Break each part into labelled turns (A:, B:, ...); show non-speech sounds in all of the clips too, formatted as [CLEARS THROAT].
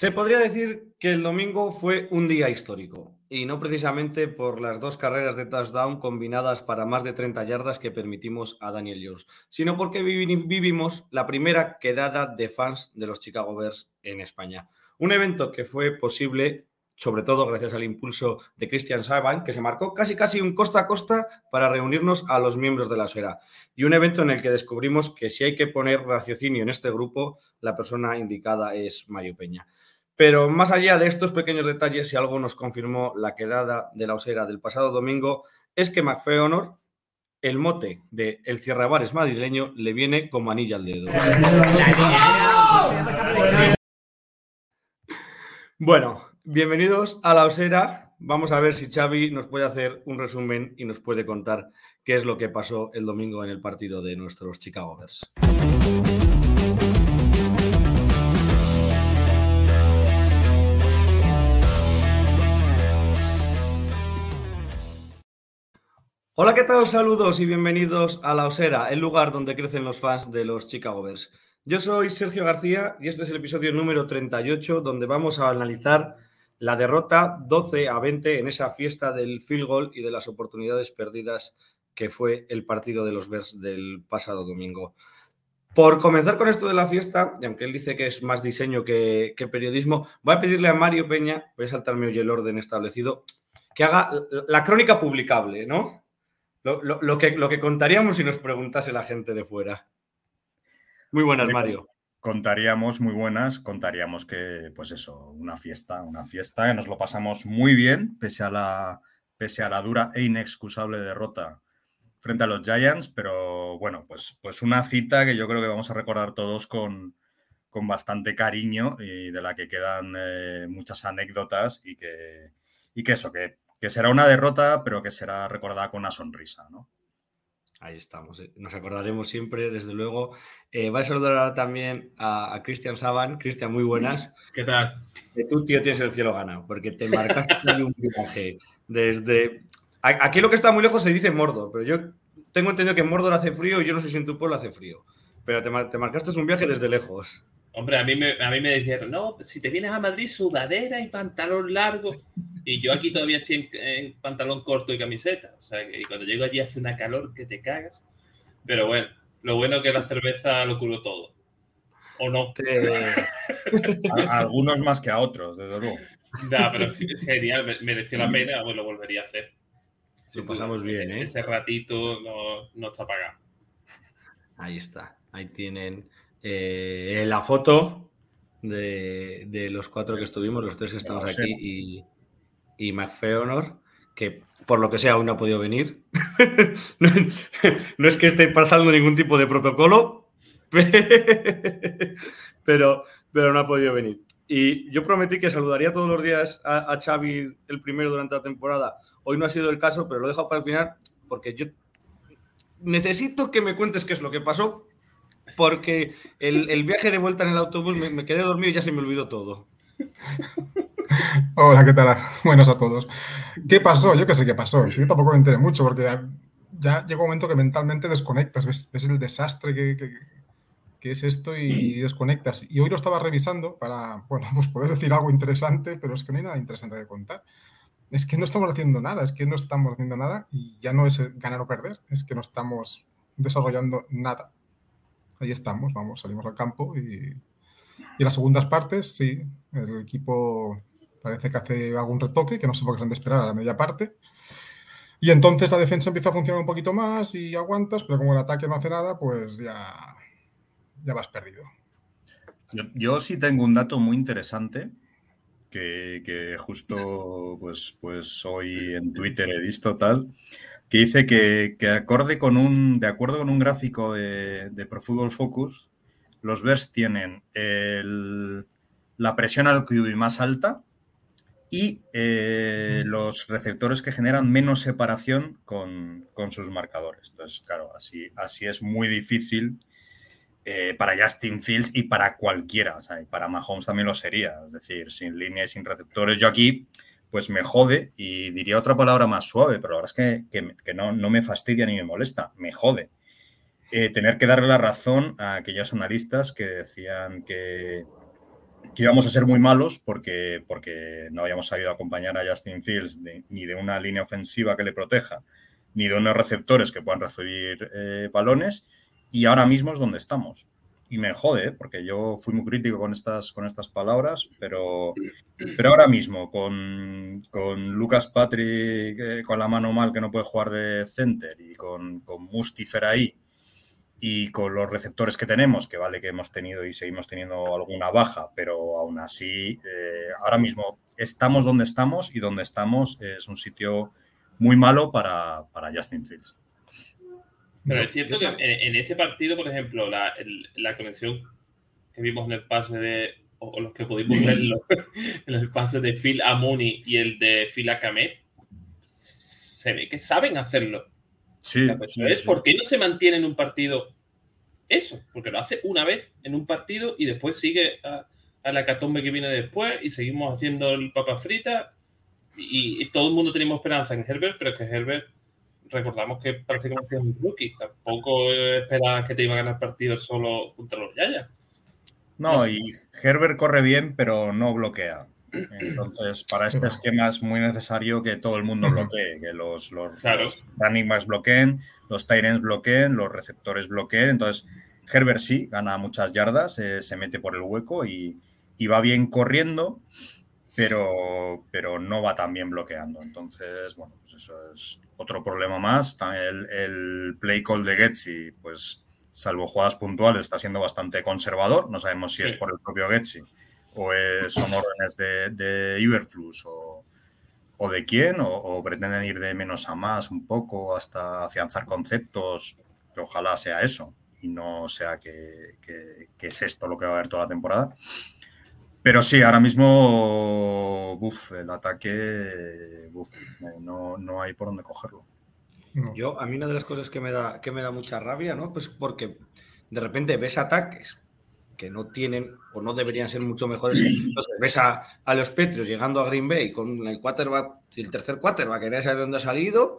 A: Se podría decir que el domingo fue un día histórico, y no precisamente por las dos carreras de touchdown combinadas para más de 30 yardas que permitimos a Daniel Jones, sino porque vivi- vivimos la primera quedada de fans de los Chicago Bears en España. Un evento que fue posible, sobre todo gracias al impulso de Christian Saban, que se marcó casi casi un costa a costa para reunirnos a los miembros de la esfera. Y un evento en el que descubrimos que si hay que poner raciocinio en este grupo, la persona indicada es Mario Peña. Pero más allá de estos pequeños detalles, si algo nos confirmó la quedada de la osera del pasado domingo, es que McFeonor, el mote de el cierrabares madrileño, le viene como anilla al dedo. Bueno, bienvenidos a la osera. Vamos a ver si Xavi nos puede hacer un resumen y nos puede contar qué es lo que pasó el domingo en el partido de nuestros Chicago Bears. Hola, ¿qué tal? Saludos y bienvenidos a La Osera, el lugar donde crecen los fans de los Chicago Bears. Yo soy Sergio García y este es el episodio número 38 donde vamos a analizar la derrota 12 a 20 en esa fiesta del field goal y de las oportunidades perdidas que fue el partido de los Bears del pasado domingo. Por comenzar con esto de la fiesta, y aunque él dice que es más diseño que, que periodismo, voy a pedirle a Mario Peña, voy a saltarme hoy el orden establecido, que haga la- la crónica publicable, ¿no? Lo, lo- lo que, lo que contaríamos si nos preguntase la gente de fuera. Muy buenas, Mario.
B: Contaríamos muy buenas, contaríamos que, pues eso, una fiesta, una fiesta, que nos lo pasamos muy bien, pese a la, pese a la dura e inexcusable derrota frente a los Giants, pero bueno, pues, pues una cita que yo creo que vamos a recordar todos con, con bastante cariño y de la que quedan eh, muchas anécdotas y que, y que eso, que, que será una derrota, pero que será recordada con una sonrisa, ¿no?
A: Ahí estamos. eh. Nos acordaremos siempre, desde luego. Eh, voy a saludar ahora también a, a Cristian Saban. Cristian, muy buenas.
C: ¿Qué tal?
A: Que tú, tío, tienes el cielo ganado, porque te marcaste ahí [LAUGHS] un viaje desde... Aquí lo que está muy lejos se dice Mordor, pero yo tengo entendido que en Mordor hace frío y yo no sé si en tu pueblo hace frío. Pero te, te marcaste un viaje desde lejos.
C: Hombre, a mí, me, a mí me dijeron, no, si te vienes a Madrid, sudadera y pantalón largo. Y yo aquí todavía estoy en, en pantalón corto y camiseta. O sea, que cuando llego allí hace una calor que te cagas. Pero bueno, lo bueno es que la cerveza lo curó todo. ¿O no?
A: Te-
B: A, a algunos más que a otros, desde luego.
C: Nah, pero genial, me- mereció la pena, pues lo volvería a hacer.
A: Lo pasamos bien, ¿eh?
C: Ese ratito no, no está pagado.
A: Ahí está. Ahí tienen eh, la foto de, de los cuatro que estuvimos, los tres que estamos aquí y, y McFeonor, que por lo que sea aún no ha podido venir. [LAUGHS] no, no es que esté pasando ningún tipo de protocolo, [LAUGHS] pero, pero no ha podido venir. Y yo prometí que saludaría todos los días a, a Xavi el primero durante la temporada. Hoy no ha sido el caso, pero lo dejo para el final porque yo necesito que me cuentes qué es lo que pasó, porque el, viaje de vuelta en el autobús me, quedé dormido y ya se me olvidó todo.
D: Hola, ¿qué tal? [LAUGHS] Buenas a todos. ¿Qué pasó? Yo qué sé qué pasó. Yo tampoco me enteré mucho porque ya, llega un momento que mentalmente desconectas, ves, el desastre que, que- es esto y desconectas. Y hoy lo estaba revisando para, bueno, [LAUGHS] pues poder decir algo interesante, pero es que no hay nada interesante que contar. Es que no estamos haciendo nada, es que no estamos haciendo nada y ya no es ganar o perder, es que no estamos desarrollando nada. Ahí estamos, vamos, salimos al campo y, y las segundas partes, sí, el equipo parece que hace algún retoque, que no sé por qué se han de esperar a la media parte. Y entonces la defensa empieza a funcionar un poquito más y aguantas, pero como el ataque no hace nada, pues ya, ya vas perdido.
B: Yo, sí tengo un dato muy interesante que, que justo pues, pues hoy en Twitter he visto tal, que dice que, que acorde con un, de acuerdo con un gráfico de, de Pro Football Focus, los Bears tienen el- la presión al QB más alta y eh, los receptores que generan menos separación con, con sus marcadores. Entonces, claro, así, así es muy difícil eh, para Justin Fields y para cualquiera. O sea, y para Mahomes también lo sería. Es decir, sin línea y sin receptores. Yo aquí, pues me jode y diría otra palabra más suave, pero la verdad es que, que- no, no me fastidia ni me molesta. Me jode. Eh, tener que darle la razón a aquellos analistas que decían que, que íbamos a ser muy malos porque, porque no habíamos sabido acompañar a Justin Fields ni de una línea ofensiva que le proteja, ni de unos receptores que puedan recibir eh, balones, y ahora mismo es donde estamos. Y me jode, porque yo fui muy crítico con estas, con estas palabras, pero, pero ahora mismo con, con Lucas Patrick eh, con la mano mal que no puede jugar de center y con, con Mustifer ahí y con los receptores que tenemos, que vale que hemos tenido y seguimos teniendo alguna baja, pero aún así, eh, ahora mismo estamos donde estamos y donde estamos es un sitio muy malo para, para Justin Fields.
C: Pero es cierto que en, en este partido, por ejemplo, la, el- la conexión que vimos en el pase de, o, o los que pudimos verlo, en [LAUGHS] el pase de Phil a Mooney y el de Phil a Kamet, se ve que saben hacerlo.
B: Sí,
C: La cuestión
B: sí,
C: es
B: sí.
C: por qué no se mantiene en un partido eso, porque lo hace una vez en un partido y después sigue a, a la catombe que viene después y seguimos haciendo el papa frita y, y todo el mundo tenemos esperanza en Herbert, pero es que Herbert recordamos que prácticamente es un rookie, tampoco esperaba que te iba a ganar partido solo contra los Yayas.
B: No, y Herbert corre bien, pero no bloquea. Entonces, para este esquema es muy necesario que todo el mundo bloquee, que los, los,
C: Claro.
B: los running backs bloqueen, los tight ends bloqueen, los receptores bloqueen. Entonces, Herbert sí gana muchas yardas, eh, se mete por el hueco y, y va bien corriendo, pero, pero no va tan bien bloqueando. Entonces, bueno, pues eso es otro problema más. El, el play call de Getsi, pues salvo jugadas puntuales, está siendo bastante conservador. No sabemos si es por el propio Getsi o es- son órdenes de, de Iberflux o, o de quién, o, o pretenden ir de menos a más un poco hasta afianzar conceptos, que ojalá sea eso y no sea que, que- que es esto lo que va a haber toda la temporada. Pero sí, ahora mismo uf, el ataque uf, no, no hay por dónde cogerlo.
D: No.
A: Yo, a mí una de las cosas que me da, que me da mucha rabia, ¿no? Pues porque de repente ves ataques que no tienen o no deberían ser mucho mejores. [CLEARS THROAT] Entonces, ves a, a los Petrios llegando a Green Bay con el quarterback, el tercer quarterback, que no sabe de dónde ha salido.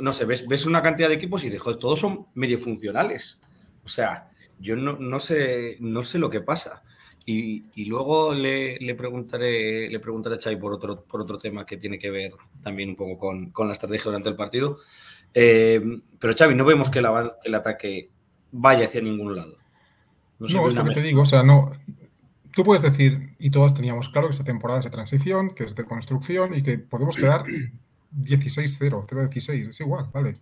A: No sé, ves, ves una cantidad de equipos y dices, joder, todos son medio funcionales. O sea, yo no, no sé, no sé lo que pasa. Y, y luego le, le preguntaré, le preguntaré a Chai por otro, por otro tema que tiene que ver también un poco con, con la estrategia durante el partido. Eh, pero Xavi, no vemos que el, avan- que el ataque vaya hacia ningún lado. No,
D: No, es lo que te digo, o sea, no. Tú puedes decir, y todos teníamos claro que esta temporada es de transición, que es de construcción y que podemos quedar 16-0, 0-16, es igual, vale.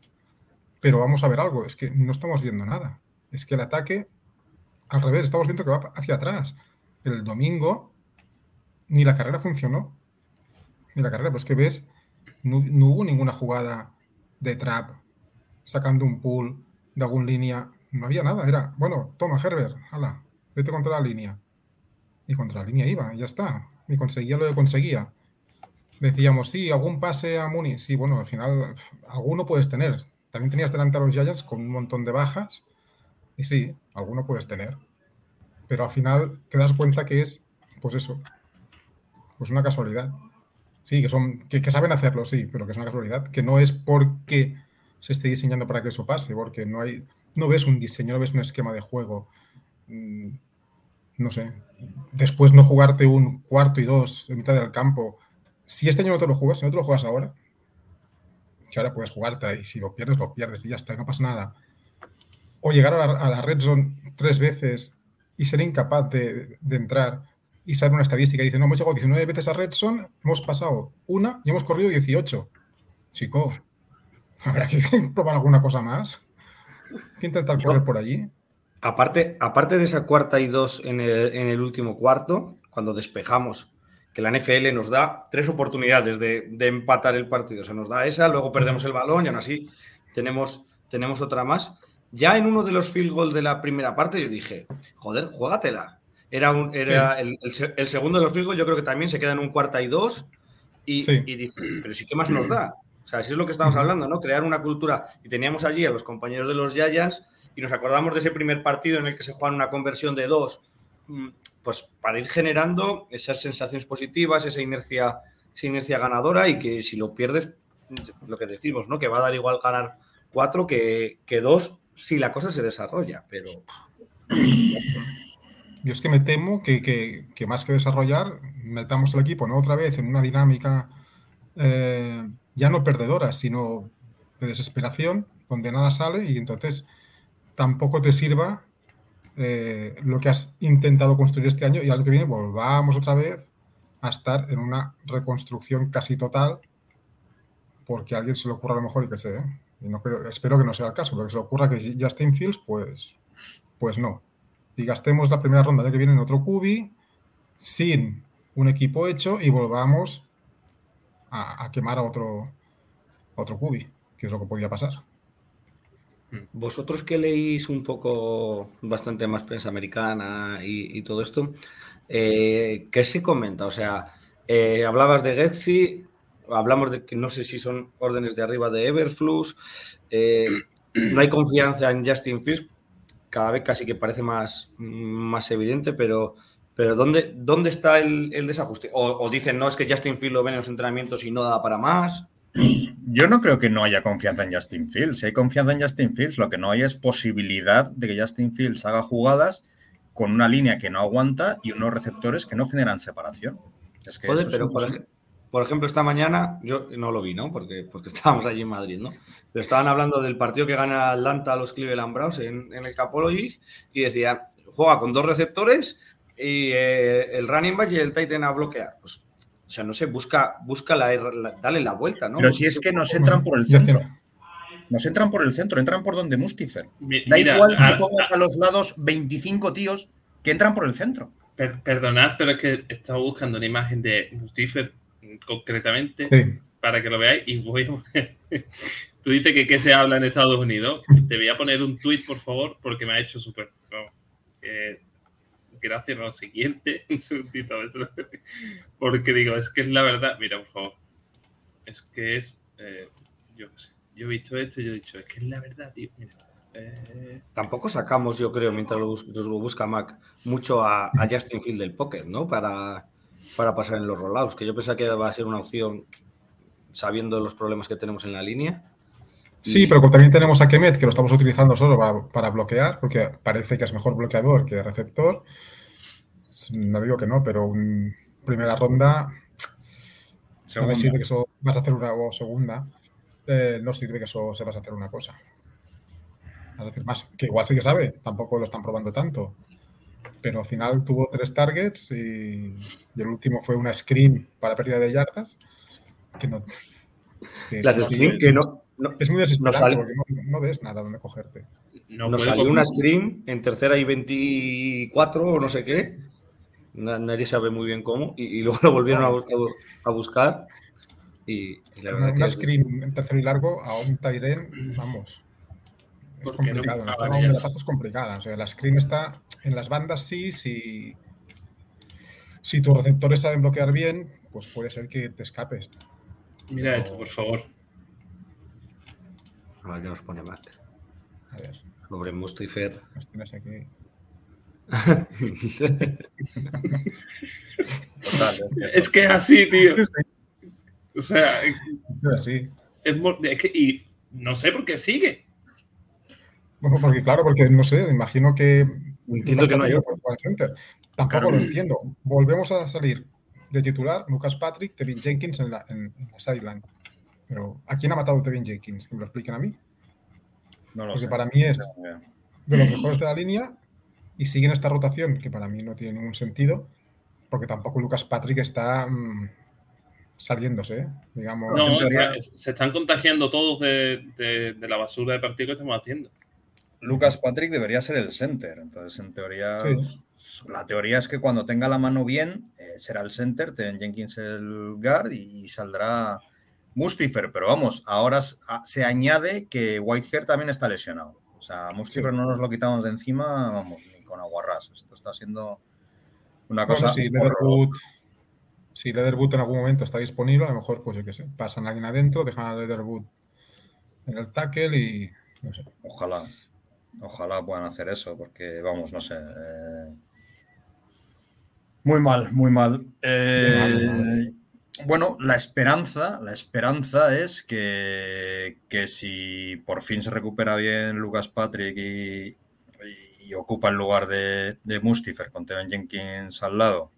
D: Pero vamos a ver algo, es que no estamos viendo nada. Es que el ataque, al revés, estamos viendo que va hacia atrás. El domingo ni la carrera funcionó. Ni la carrera, pues que ves, no, hubo ninguna jugada de trap sacando un pull de alguna línea. No había nada, era, bueno, toma Herbert, hala, vete contra la línea. Y contra la línea iba, y ya está. Y conseguía lo que conseguía. Decíamos, sí, algún pase a Muni. Sí, bueno, al final alguno puedes tener. También tenías delante a los Giants con un montón de bajas. Y sí, alguno puedes tener. Pero al final te das cuenta que es, pues eso, pues una casualidad. Sí, que son, que, saben hacerlo, sí, pero que es una casualidad. Que no es porque se esté diseñando para que eso pase, porque no hay, no ves un diseño, no ves un esquema de juego. Mm, No sé. Después no jugarte un cuarto y dos en mitad del campo. Si este año no te lo juegas, si no te lo juegas ahora, que ahora puedes jugarte y si lo pierdes, lo pierdes y ya está, no pasa nada. O llegar a la, a la red zone tres veces y ser incapaz de, de entrar y saber una estadística y dice, no, hemos llegado 19 veces a red zone, hemos pasado una y hemos corrido 18. Chico, [LAUGHS] habrá que [LAUGHS] probar alguna cosa más. Que intentar
A: Yo-
D: correr por allí.
A: Aparte, aparte de esa cuarta y dos en el, en el último cuarto, cuando despejamos, que la NFL nos da tres oportunidades de, de empatar el partido. Se nos da esa, luego perdemos el balón y aún así tenemos, tenemos otra más. Ya en uno de los field goals de la primera parte yo dije, joder, juégatela. Era, un, era el, el se- el segundo de los field goals, yo creo que también se queda en un cuarta y dos. Y,
D: Sí.
A: y dije, pero sí, ¿qué más nos da? O sea, si es lo que estamos hablando, ¿no? Crear una cultura. Y teníamos allí a los compañeros de los Giants y nos acordamos de ese primer partido en el que se juega una conversión de dos, mm, pues para ir generando esas sensaciones positivas, esa inercia, esa inercia ganadora y que si lo pierdes, lo que decimos, ¿no? Que va a dar igual ganar cuatro que, que dos si la cosa se desarrolla, pero
D: Yo es que me temo que, que- más que desarrollar, metamos el equipo ¿no? otra vez en una dinámica eh, ya no perdedora, sino de desesperación, donde nada sale y entonces tampoco te sirva eh, lo que has intentado construir este año y al que viene volvamos otra vez a estar en una reconstrucción casi total porque a alguien se le ocurra a lo mejor y que sé, ¿eh? Y no creo- espero que no sea el caso, pero que se ocurra que Justin Fields, pues, pues no y gastemos la primera ronda de que viene en otro cubi sin un equipo hecho y volvamos a, quemar a otro, a otro cubi, que es lo que podía pasar.
A: Vosotros que leéis un poco bastante más prensa americana y, todo esto, eh, ¿qué se comenta? O sea, eh, hablabas de Getsy, hablamos de que no sé si son órdenes de arriba de Everflux, eh, no hay confianza en Justin Fields, cada vez casi que parece más, más evidente, pero, pero ¿dónde, ¿dónde está el, el desajuste? O, o dicen, no, es que Justin Fields lo ven en los entrenamientos y no da para más.
B: Yo no creo que no haya confianza en Justin Fields. Si hay confianza en Justin Fields, lo que no hay es posibilidad de que Justin Fields haga jugadas con una línea que no aguanta y unos receptores que no generan separación. Es que
A: Joder,
B: eso es
A: pero por, ej- por ejemplo, esta mañana, yo no lo vi, ¿no? Porque, porque [LAUGHS] estábamos allí en Madrid, ¿no? Pero estaban hablando del partido que gana Atlanta a los Cleveland Browns en, en el Capology y decían, juega con dos receptores y eh, el running back y el Titan a bloquear. Pues, o sea, no sé, busca, busca la, la- dale la vuelta, ¿no?
B: Pero si es que nos entran por el centro. Nos entran por el centro, entran por donde Mustifer. Da
C: mira,
B: igual que
C: a-
B: pongas a los lados 25 tíos que entran por el centro.
C: per- perdonad, pero es que estaba buscando una imagen de Lucifer concretamente
D: Sí,
C: para que lo veáis y voy a- [LAUGHS] Tú dices que qué se habla en Estados Unidos. Te voy a poner un tweet, por favor, porque me ha hecho súper... vamos, eh, gracias, lo siguiente. [LAUGHS] Porque digo, es que es la verdad. Mira, por favor. Es que es... eh, yo qué sé. Yo he visto esto y yo he dicho, es que es la verdad, tío. Mira. eh,
A: Tampoco sacamos, yo creo, mientras lo busca Mac, mucho a, a Justin Field del pocket, ¿no? Para, para pasar en los rollouts, que yo pensaba que va a ser una opción sabiendo los problemas que tenemos en la línea.
D: Sí,
A: Y-
D: pero también tenemos a Kemet, que lo estamos utilizando solo para, para bloquear, porque parece que es mejor bloqueador que receptor. No digo que no, pero un primera ronda no
B: Segunda.
D: sirve que eso vas a hacer una o segunda. eh, no sirve que eso se vas a hacer una cosa. Es decir, más, que igual sí que sabe, tampoco lo están probando tanto. Pero al final tuvo tres targets y, y el último fue una screen para pérdida de yardas. Que no, es que
A: Las screen que no, no,
D: es muy desesperante porque no, no ves nada donde cogerte.
C: no
A: nos salió una screen en tercera y 24 o no sé qué. Na- Nadie sabe muy bien cómo. Y, y luego lo volvieron a, a bus- a buscar. Y, y la
D: Una,
A: verdad
D: una
A: que
D: screen en tercero y largo a un Tyren, vamos. Es
C: ¿Por qué no
D: complicado. La zona donde la pasta es complicada. O sea, la screen está en las bandas, sí. Si, si tus receptores saben bloquear bien, pues puede ser que te escapes.
C: Mira esto, por favor.
A: a ver qué nos pone Mac.
D: A ver,
A: Sobre Mustifer.
D: los tienes aquí.
B: Total, es que
C: así, tío.
D: Sí, sí.
C: O sea, es, mo- es que. Y no sé por qué sigue.
D: Bueno, porque claro, porque no sé, imagino que.
A: Entiendo que no hay otro.
D: Tampoco
C: Claro.
D: lo entiendo. Volvemos a salir de titular Lucas Patrick, Tevin Jenkins en la, en, en la sideline. Pero ¿a quién ha matado Tevin Jenkins? Que me lo expliquen a mí.
B: no lo
D: Porque
B: sé.
D: para mí es de los mejores de la línea y siguen esta rotación que para mí no tiene ningún sentido, porque tampoco Lucas Patrick está mm, saliéndose, ¿eh? digamos.
C: No,
B: teoría-
C: se están contagiando todos de, de- de la basura de partido que estamos haciendo.
B: Lucas Patrick debería ser el center. Entonces, en teoría,
D: Sí.
B: la teoría es que cuando tenga la mano bien, eh, será el center, ten Jenkins el guard y saldrá Mustifer. Pero vamos, ahora se añade que Whitehair también está lesionado. O sea, Mustifer
D: Sí.
B: no nos lo quitamos de encima, vamos, ni con aguarrás. Esto está siendo una cosa.
D: Bueno, si. Leatherwood, si Leatherwood en algún momento está disponible, a lo mejor, pues yo qué sé, pasan alguien adentro, dejan a Leatherwood en el tackle y no sé.
B: Ojalá, ojalá puedan hacer eso, porque vamos, no sé. eh, Muy mal, muy mal. Eh,
D: mal,
B: Bueno, la esperanza, la esperanza es que, que si por fin se recupera bien Lucas Patrick y, y ocupa el lugar de, de Mustifer con Tevin Jenkins al lado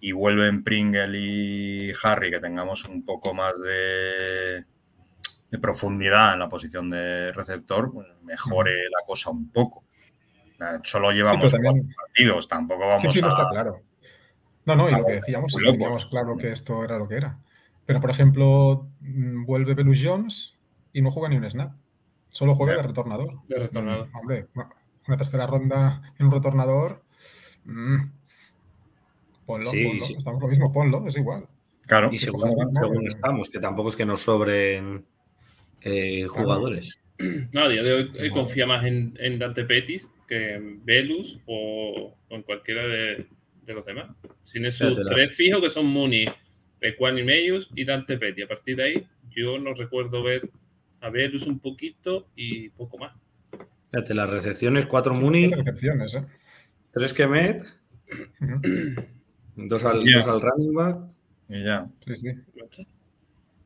B: y vuelven Pringle y Harry, que tengamos un poco más de, de profundidad en la posición de receptor, pues mejore la cosa un poco. Solo llevamos
D: pero también-
B: partidos, tampoco vamos
D: Sí, sí, no
B: a...
D: está claro. No, no, y
B: a
D: lo que decíamos, sí, teníamos claro que esto era lo que era. Pero, por ejemplo, mm, vuelve Belus Jones y no juega ni un snap. Solo juega de retornador.
C: De retornador.
D: Mm, hombre, una, tercera ronda en un retornador. mm, ponlo,
A: Sí,
D: ponlo.
A: sí.
D: Estamos lo mismo, ponlo, es igual.
B: Claro,
A: Y
D: Sí,
A: según, según
D: Eh,
A: estamos, que tampoco es que nos sobren eh, jugadores.
C: No, a día de hoy eh, confía más en, en Dante Pettis que en Velus o, o en cualquiera de, de los demás. Sin esos tres fijos que son Muni, Pequani Meius y Dante Pettis. A partir de ahí, yo no recuerdo ver a Velus un poquito y poco más.
A: Fíjate, las recepciones, cuatro
D: sí,
A: Muni,
D: recepciones, ¿eh?
A: tres Kemet, dos al,
B: Ya.
A: dos al running back
B: y ya.
D: Sí, sí.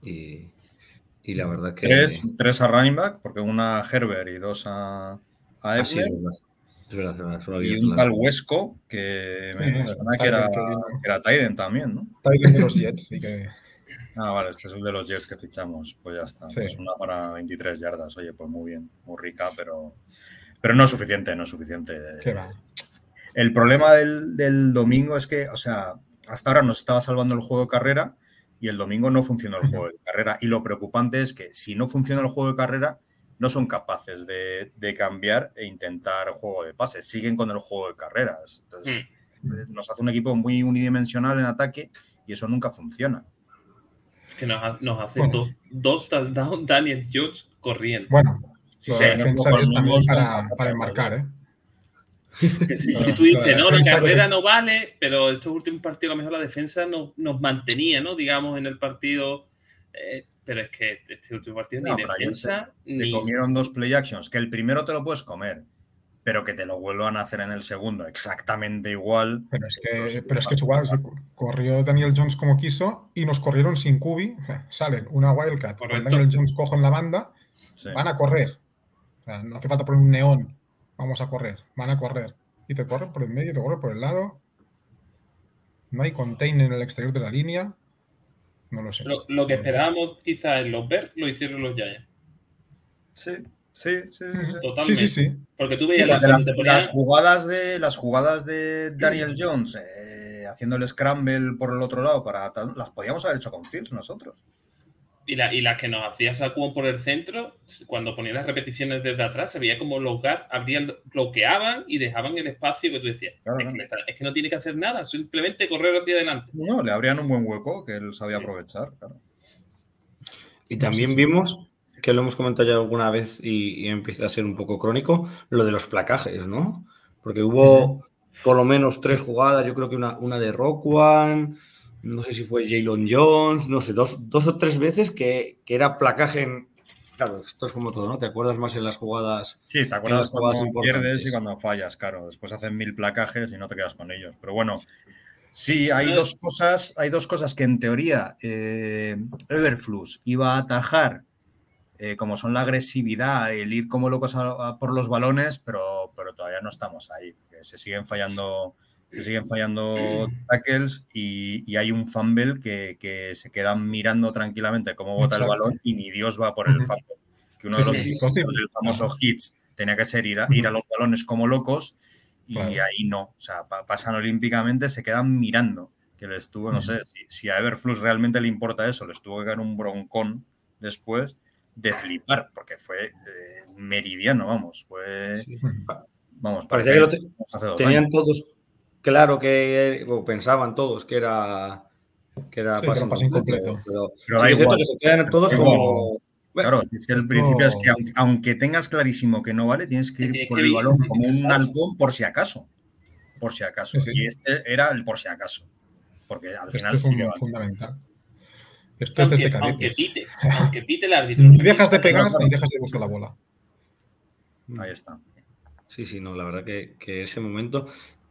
A: y, y la verdad que...
B: Tres, tres a running back, porque una a Herbert y dos a, a
A: Ah, sí,
B: Ebner.
A: es verdad. Es verdad, es verdad,
B: y un tal Huesco que me suena que era,
D: Tyden que
B: era Tyden también, ¿no?
D: Tyler de los Jets, sí que.
B: Ah, vale, este es el de los Jets que fichamos. Pues ya está.
D: Sí.
B: Pues una para 23 yardas. Oye, pues muy bien, muy rica, pero, pero no es suficiente, no es suficiente.
D: que va.
B: El problema del, del domingo es que, o sea, hasta ahora nos estaba salvando el juego de carrera y el domingo no funcionó el juego de carrera. Y lo preocupante es que si no funciona el juego de carrera, no son capaces de, de cambiar e intentar juego de pases. Siguen con el juego de carreras. Entonces,
D: Mm.
B: eh, nos hace un equipo muy unidimensional en ataque y eso nunca funciona.
C: Que nos, ha- nos hace
D: Bueno.
C: dos, dos touchdowns Daniel Jones corriendo.
D: Bueno,
B: se nos
D: defensa
B: con
D: para, para enmarcar, ¿eh?
C: Que si, tú dices,
D: la
C: no, la carrera no vale, pero estos últimos partidos a lo mejor la defensa nos, nos mantenía, ¿no? Digamos, en el partido. eh, pero es que este último partido
B: No,
C: ni defensa
B: Te
C: ni.
B: comieron dos play actions, que el primero te lo puedes comer, pero que te lo vuelvan a hacer en el segundo exactamente igual.
D: Pero es que,
B: Pues,
D: pero es, que igual, se corrió Daniel Jones como quiso y nos corrieron sin cubi. Salen una Wildcat. Daniel Jones cojo en la banda,
B: Sí.
D: van a correr. O sea, no hace falta poner un neón. Vamos a correr, van a correr. Y te corren por el medio, te corren por el lado. No hay contain en el exterior de la línea. No lo sé.
C: Lo, lo que esperábamos quizás en los Bears lo hicieron los Giants.
B: Sí, sí, sí, sí, sí.
D: Sí,
C: Totalmente.
D: sí, sí.
C: Porque tú veías
B: las, jugadas de las jugadas de Daniel Jones eh, haciendo el scramble por el otro lado para las podíamos haber hecho con Fields nosotros.
C: Y, la- y las que nos hacía Saquon por el centro, cuando ponían las repeticiones desde atrás, se veía como los abrían, bloqueaban y dejaban el espacio que tú decías.
B: Claro,
C: es,
B: claro.
C: que, le está- es que no tiene que hacer nada, simplemente correr hacia adelante.
B: No, le abrían un buen hueco que él sabía
C: Sí.
B: aprovechar. claro.
A: Y también vimos, que lo hemos comentado ya alguna vez y, y empieza a ser un poco crónico, lo de los placajes, ¿no? Porque hubo por lo menos tres jugadas, yo creo que una, una de Rock One, no sé si fue Jalen Jones, no sé, dos, dos o tres veces que, que era placaje en... Claro, esto es como todo, ¿no? Te acuerdas más en las jugadas
B: Sí, te acuerdas cuando pierdes y cuando fallas, claro. Después hacen mil placajes y no te quedas con ellos. Pero bueno, sí, hay dos cosas, hay dos cosas que en teoría eh, Everflux iba a atajar, eh, como son la agresividad, el ir como locos a- a por los balones, pero, pero todavía no estamos ahí. se siguen fallando, se siguen fallando [CLEARS THROAT] tackles y, y hay un fumble que, que se quedan mirando tranquilamente cómo bota el balón y ni Dios va por el fumble. Que uno
D: Sí,
B: de los
D: sí, sí,
B: hits
D: sí.
B: del famoso
D: Ajá.
B: hits tenía que ser ir a, ir a los balones como locos y
D: Claro.
B: ahí no. O sea, pa- pasan olímpicamente, se quedan mirando. Que le estuvo, no sé, si, si a Everflux realmente le importa eso, les tuvo que dar un broncón después de flipar, porque fue eh, meridiano, vamos. Fue, vamos,
A: Parecía que lo te- tenían
B: años.
A: todos claro que, o pensaban todos que era que era
D: Sí, era pase incompleto.
A: Pero,
B: Pero
A: sí es
B: igual.
A: que se quedan todos
B: Pero-
A: como.
B: Claro, es que el principio es que aunque, aunque tengas clarísimo que no vale, tienes que ir
C: Tienes
B: por
C: que
B: el balón como un halcón por si acaso. Por si acaso.
D: Sí, sí.
B: Y este era el por si acaso. Porque al
D: Esto
B: final
D: es
B: sí
D: un-
B: que vale.
D: fundamental. Esto es desde
C: aunque pite, aunque pite el árbitro.
D: Ni [LAUGHS] dejas de pegar
B: Claro.
D: ni dejas de buscar la bola.
B: Ahí está.
A: Sí, sí, no, la verdad que, que ese momento.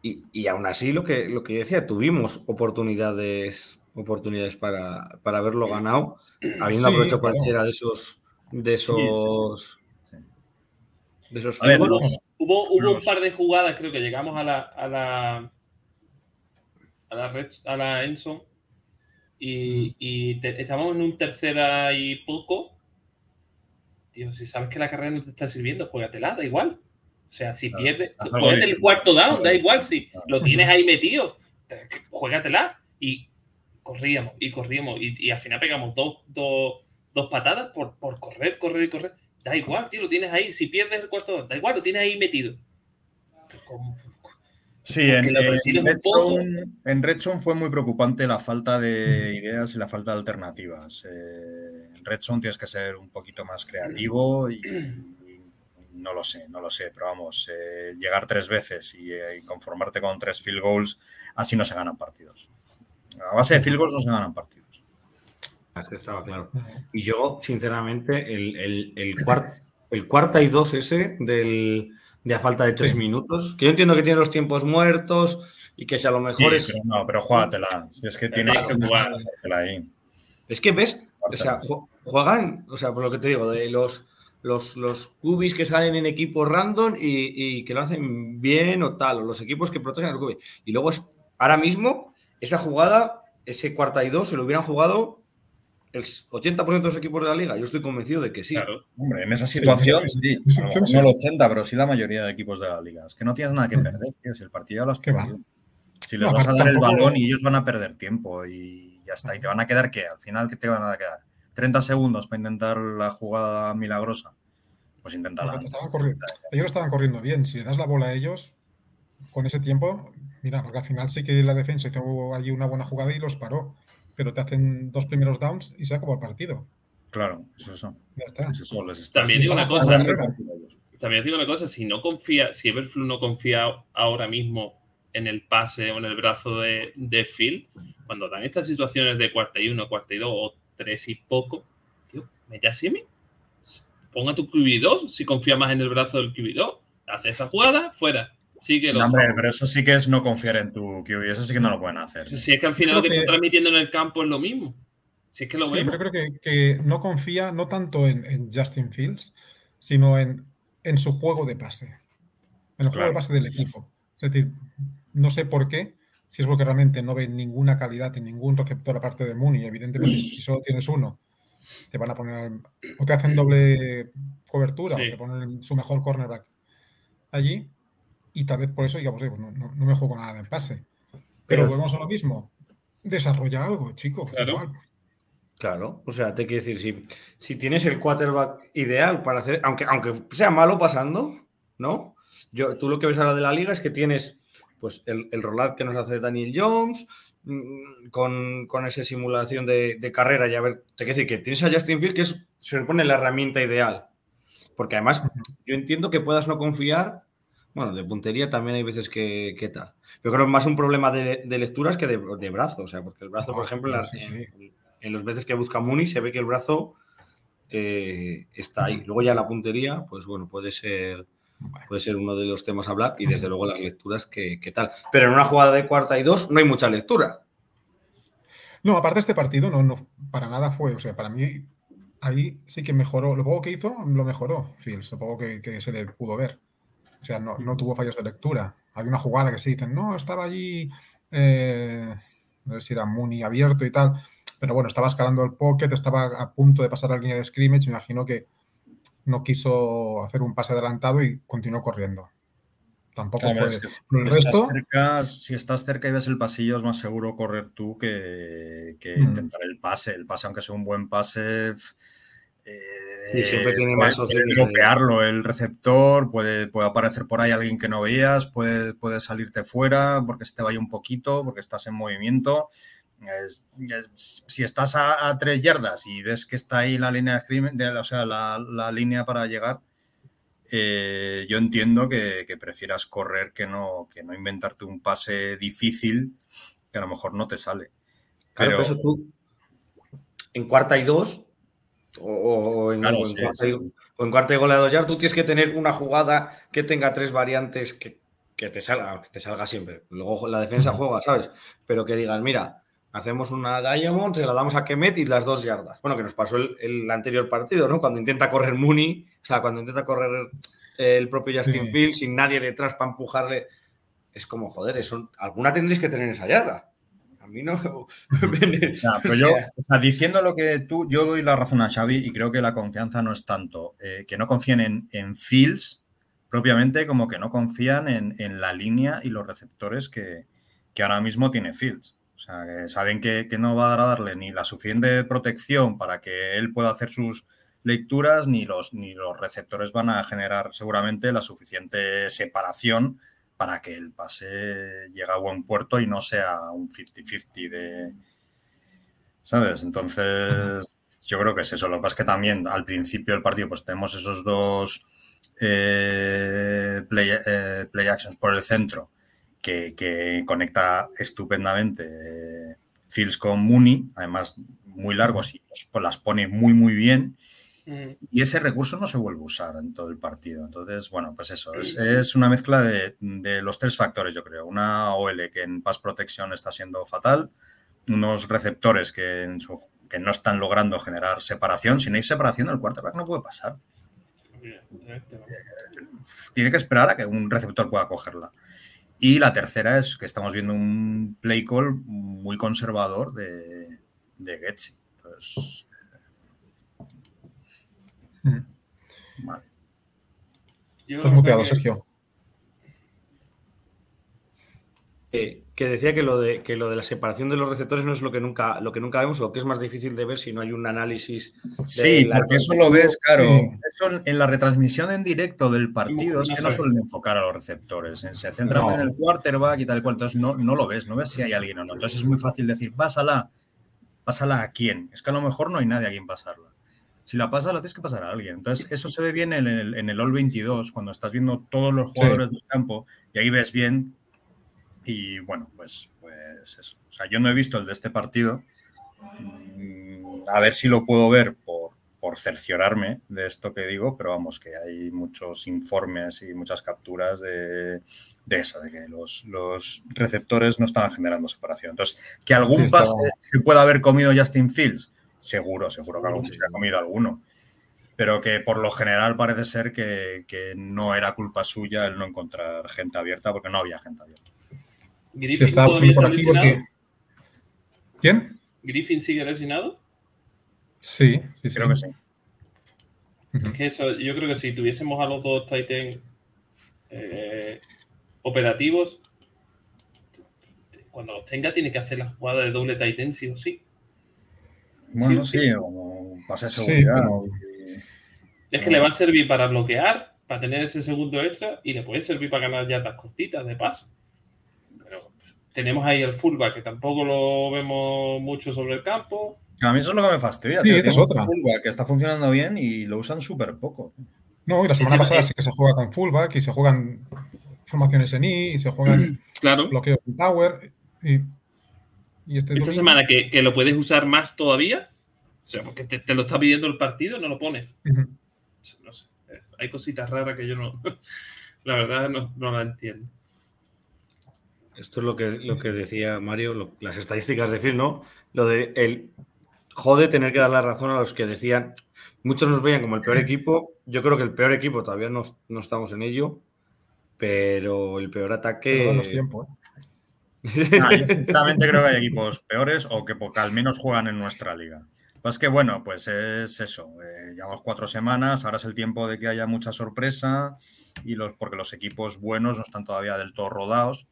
A: Y, y aún así, lo que, lo que yo decía, tuvimos oportunidades, oportunidades para, para haberlo ganado, habiendo
D: Sí,
A: aprovechado cualquiera de esos. De
B: Sí, sí, sí.
A: esos.
B: Sí.
A: De esos
B: A ver,
C: Hubo, hubo, hubo un par de jugadas, creo que llegamos a la a la a la, red, a la Enson y, y te- estábamos en un tercera y poco. Tío, si sabes que la carrera no te está sirviendo, juégatela, da igual. O sea, si
B: Claro,
C: pierdes, juégate el cuarto down, da igual si
B: Claro.
C: lo tienes ahí metido, juégatela. Y corríamos y corríamos y, y al final pegamos dos, dos, dos patadas por, por correr, correr y correr. Da igual, tío, lo tienes ahí. Si pierdes el cuarto down, da igual, lo tienes ahí metido. Como-
B: Sí, en, en
C: recibes un
B: Red
C: poco.
B: Zone, en Red Zone fue muy preocupante la falta de ideas y la falta de alternativas. Eh, en Red Zone tienes que ser un poquito más creativo y [CLEARS THROAT] no lo sé, no lo sé, pero vamos, eh, llegar tres veces y, eh, y conformarte con tres field goals, así no se ganan partidos. A base de field goals no se ganan partidos.
A: Así estaba claro. Y yo, sinceramente, el, el, el, el cuarta y dos ese del, de a falta de tres
D: Sí.
A: minutos, que yo entiendo que tiene los tiempos muertos y que si a lo mejor
B: Sí,
A: es...
B: pero no, pero juégatela. Si es que tienes que
C: jugar.
B: ahí.
A: Es que ves, o sea, ju- juegan, o sea, por lo que te digo, de los, los, los cubis que salen en equipos random y, y que lo hacen bien o tal, o los equipos que protegen al cubi. Y luego es, ahora mismo, esa jugada, ese cuarta y dos, se lo hubieran jugado el 80% de los equipos de la liga. Yo estoy convencido de que sí.
C: Claro.
B: Hombre, en esa situación
D: sí,
B: sí,
D: sí.
B: no el 80, pero sí la mayoría de equipos de la liga. Es que no tienes nada que
D: Mm.
B: perder, tío. Si el partido ya lo has perdido. Si les
D: No,
B: vas a dar el balón y ellos van a perder tiempo y ya está. ¿Y te van a quedar qué? Al final, ¿qué te van a quedar? ¿30 segundos para intentar la jugada milagrosa? Pues inténtala.
D: Porque estaban corriendo. Ellos estaban corriendo bien. Si le das la bola a ellos, con ese tiempo, mira, porque al final sí que la defensa tuvo allí una buena jugada y los paró. Pero te hacen dos primeros downs y se acabó el partido.
B: Claro, es eso.
D: Ya está.
B: Es eso. Les estás-
C: También digo una cosa. También os digo una cosa, si no confía, si Everflu no confía ahora mismo en el pase o en el brazo de, de Phil, cuando dan estas situaciones de cuarta y uno, cuarta y dos o tres y poco, tío, mete a Simi, ponga tu QB2 si confía más en el brazo del QB2, hace esa jugada, fuera, sigue
B: No, hombre, pero eso sí que es no confiar en tu QB. Eso sí que no lo pueden hacer.
C: Si es que al final lo que,
D: que-
C: está transmitiendo en el campo es lo mismo. Si es que lo
D: Sí,
C: vemos.
D: pero creo que, que no confía no tanto en, en Justin Fields, sino en, en su juego de pase. En el juego
B: Claro.
D: de pase del equipo. Es decir, no sé por qué, si es porque realmente no ven ninguna calidad en ningún receptor aparte de Mooney. Evidentemente, si solo tienes uno, te van a poner al- o te hacen doble cobertura
C: Sí.
D: o te ponen su mejor cornerback allí. Y tal vez por eso digamos, "Oye, pues no, no- no me juego nada en pase. Pero,
A: Pero-
D: volvemos a lo mismo. Desarrolla algo, chicos.
C: Claro.
D: igual.
A: Claro, o sea, te quiero decir, si, si tienes el quarterback ideal para hacer, aunque, aunque sea malo pasando, ¿no? Yo, tú lo que ves ahora de la liga es que tienes pues el, el rollout que nos hace Daniel Jones, mm, con, con esa simulación de, de carrera, y a ver, te quiero decir que tienes a Justin Field que es, se supone la herramienta ideal. Porque además, yo entiendo que puedas no confiar, bueno, de puntería también hay veces que, que tal. Pero creo que es más un problema de, de lecturas que de, de brazo, o sea, porque el brazo, por
D: Ah,
A: ejemplo, en, la-
D: sí, sí.
A: en- en los veces que busca Mooney se ve que el brazo eh, está ahí. Luego ya la puntería, pues bueno, puede ser, puede ser uno de los temas a hablar y desde luego las lecturas que, que tal. Pero en una jugada de cuarta y dos no hay mucha lectura.
D: No, aparte este partido no, no, para nada fue, o sea, para mí ahí sí que mejoró, lo poco que hizo lo mejoró Fields, lo poco que, que se le pudo ver. O sea, no, no tuvo fallos de lectura. Hay una jugada que sí dicen, no, estaba allí, eh, no sé si era Mooney abierto y tal, pero bueno, estaba escalando el pocket, estaba a punto de pasar la línea de scrimmage, me imagino que no quiso hacer un pase adelantado y continuó corriendo. Tampoco
B: Claro,
D: fue.
B: es que si
D: el
B: estás
D: resto,
B: cerca, si estás cerca y ves el pasillo, es más seguro correr tú que, que
D: Mm.
B: intentar el pase. El pase, aunque sea un buen pase, Eh,
A: Y siempre tiene
B: puede-
A: más
B: bloquearlo el receptor, puede, puede aparecer por ahí alguien que no veías, puede, puede salirte fuera porque se te vaya un poquito, porque estás en movimiento. Es- es- si estás a, a tres yardas y ves que está ahí la línea de de- o sea, la, la línea para llegar, eh, yo entiendo que, que prefieras correr que no, que no inventarte un pase difícil que a lo mejor no te sale.
A: Claro,
B: Pero-
A: eso tú, en cuarta y dos, o, o en,
B: Claro,
A: o en
B: sí,
A: cuarta
B: sí.
A: y, o en cuarta y gol a dos yardas, tú tienes que tener una jugada que tenga tres variantes que, que te salga, que te salga siempre. Luego la defensa [LAUGHS] juega, ¿sabes? Pero que digan, mira, hacemos una Diamond, se la damos a Kemet y las dos yardas. Bueno, que nos pasó el, el anterior partido, ¿no? Cuando intenta correr Mooney, o sea, cuando intenta correr el propio Justin
D: Sí.
A: Fields sin nadie detrás para empujarle. Es como, joder, eso, alguna tendréis que tener en esa yarda. A mí no. [LAUGHS] [LAUGHS]
B: Pero yo, o sea, diciendo lo que tú, yo doy la razón a Xavi y creo que la confianza no es tanto eh, que no confíen en, en Fields propiamente como que no confían en, en la línea y los receptores que, que ahora mismo tiene Fields. O sea, que saben que, no va a darle ni la suficiente protección para que él pueda hacer sus lecturas, ni los, ni los receptores van a generar seguramente la suficiente separación para que el pase llegue a buen puerto y no sea un 50-50 de... ¿Sabes? Entonces, yo creo que es eso. Lo que pasa es que también al principio del partido pues tenemos esos dos eh, eh, play actions por el centro que, que conecta estupendamente eh, Fields con Mooney, además muy largos y pues, las pone muy muy bien
C: Mm.
B: y ese recurso no se vuelve a usar en todo el partido. Entonces, bueno, pues eso, es, es una mezcla de, de los tres factores, yo creo. Una OL que en pass protection está siendo fatal, unos receptores que, en su- que no están logrando generar separación. Si no hay separación, el quarterback no puede pasar.
C: Evidentemente, ¿no?
B: Tiene que esperar a que un receptor pueda cogerla. Y la tercera es que estamos viendo un play call muy conservador de, de Getsi. Entonces,
D: Mm.
B: vale.
C: Yo
D: Estás muteado,
C: que-
D: Sergio.
A: Que, que decía que lo, de, que lo de la separación de los receptores no es lo que nunca, lo que nunca vemos o que es más difícil de ver si no hay un análisis.
B: Sí,
A: la-
B: porque eso lo ves, claro.
D: Sí.
B: Eso en la retransmisión en directo del partido es
C: No
B: que no suelen enfocar a los receptores. ¿eh? Se centran
D: No.
B: en el quarterback y tal y cual. Entonces no, no lo ves, no ves si hay alguien o no. Entonces es muy fácil decir, pásala. ¿Pásala a quién? Es que a lo mejor no hay nadie a quien pasarla. Si la pasas, la tienes que pasar a alguien. Entonces, eso se ve bien en el, en el All 22, cuando estás viendo todos los jugadores del campo y ahí ves bien. Y bueno, pues, pues eso. O sea, yo no he visto el de este partido. Mm, A ver si lo puedo ver por, por cerciorarme de esto que digo, pero vamos, que hay muchos informes y muchas capturas de, de eso, de que los, los receptores no estaban generando separación. Entonces, que algún
D: Sí,
B: pase se pueda haber comido Justin Fields, seguro, seguro que algún se ha comido alguno. Pero que por lo general parece ser que, que no era culpa suya el no encontrar gente abierta, porque no había gente abierta.
C: Griffin
D: estaba
C: todavía
D: buscando por
C: está
D: aquí
C: lesionado.
D: porque. ¿Quién?
C: ¿Griffin sigue lesionado?
D: Sí, sí, sí.
B: Creo que sí.
C: Es que eso, yo creo que si tuviésemos a los dos Titan eh, operativos, cuando los tenga, tiene que hacer la jugada de doble Titan sí o sí.
B: Bueno,
C: Sí,
B: sí, como
D: Sí,
B: seguridad.
D: pero-
C: Es que le va a servir para bloquear, para tener ese segundo extra y le puede servir para ganar yardas cortitas de paso. Tenemos ahí el fullback que tampoco lo vemos mucho sobre el campo.
B: A mí eso es lo que me fastidia.
D: Sí,
B: tío.
D: es otra.
B: un fullback que está funcionando bien y lo usan súper poco.
D: No, y la semana pasada sí que se juega con fullback y se juegan formaciones en I y se juegan [CLEARS THROAT]
C: Claro.
D: bloqueos en tower. Y, y este
C: Esta
D: domingo-
C: semana que, que lo puedes usar más todavía, o sea, porque te, te lo está pidiendo el partido, no lo pones. No sé. Hay cositas raras que yo no, [LAUGHS] la verdad, no, no la entiendo.
A: Esto es lo que, lo que decía Mario, lo- las estadísticas de Phil, ¿no? Lo de el jode tener que dar la razón a los que decían, muchos nos veían como el peor equipo, yo creo que el peor equipo todavía no, no estamos en ello, pero el peor ataque...
D: Dan los tiempos. ¿eh? [LAUGHS]
B: Ah, yo sinceramente creo que hay equipos peores o que porque al menos juegan en nuestra liga. Pues que bueno, pues es eso. eh, llevamos cuatro semanas, ahora es el tiempo de que haya mucha sorpresa y los, porque los equipos buenos no están todavía del todo rodados.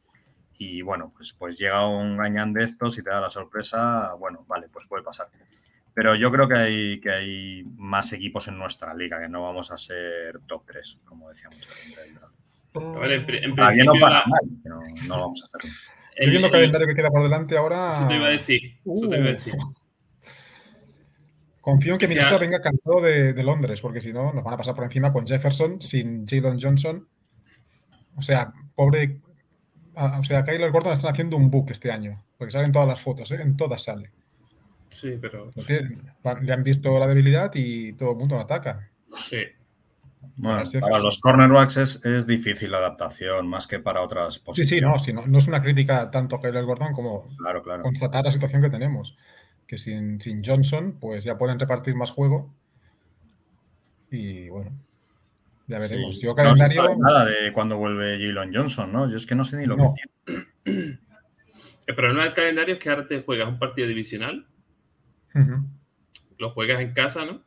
B: Y bueno, pues, pues llega un gañán de estos y te da la sorpresa, bueno, vale, pues puede pasar. Pero yo creo que hay, que hay más equipos en nuestra liga, que no vamos a ser top 3, como decíamos.
C: A ver, en,
B: Para
C: principio,
B: para mal, pero no vamos a hacerlo.
D: Yo viendo el calendario que queda por delante ahora.
C: Eso te iba a decir. Eso te iba a decir.
D: Uh. Confío en que. Minnesota venga cansado de, de Londres, porque si no, nos van a pasar por encima con Jefferson sin Jalen Johnson. O sea, pobre. Ah, O sea, Kyler Gordon están haciendo un book este año, porque salen todas las fotos, ¿eh? en todas sale.
C: Sí, pero.
D: Le han visto la debilidad y todo el mundo lo ataca.
C: Sí.
B: Bueno,
D: Para
B: los cornerbacks es, es difícil la adaptación, más que para otras
D: Sí,
B: posiciones.
D: sí, no, sí, no, no es una crítica tanto a Kyler Gordon como
B: Claro, claro.
D: constatar la situación que tenemos. Que sin, sin Johnson, pues ya pueden repartir más juego. Y bueno, ya
B: Sí.
D: veremos. Yo
B: No se sabe nada de cuándo vuelve Jalen Johnson, ¿no? Yo es que no sé ni lo
D: No.
B: que tiene.
C: El problema del calendario es que ahora te juegas un partido divisional, lo juegas en casa, ¿no?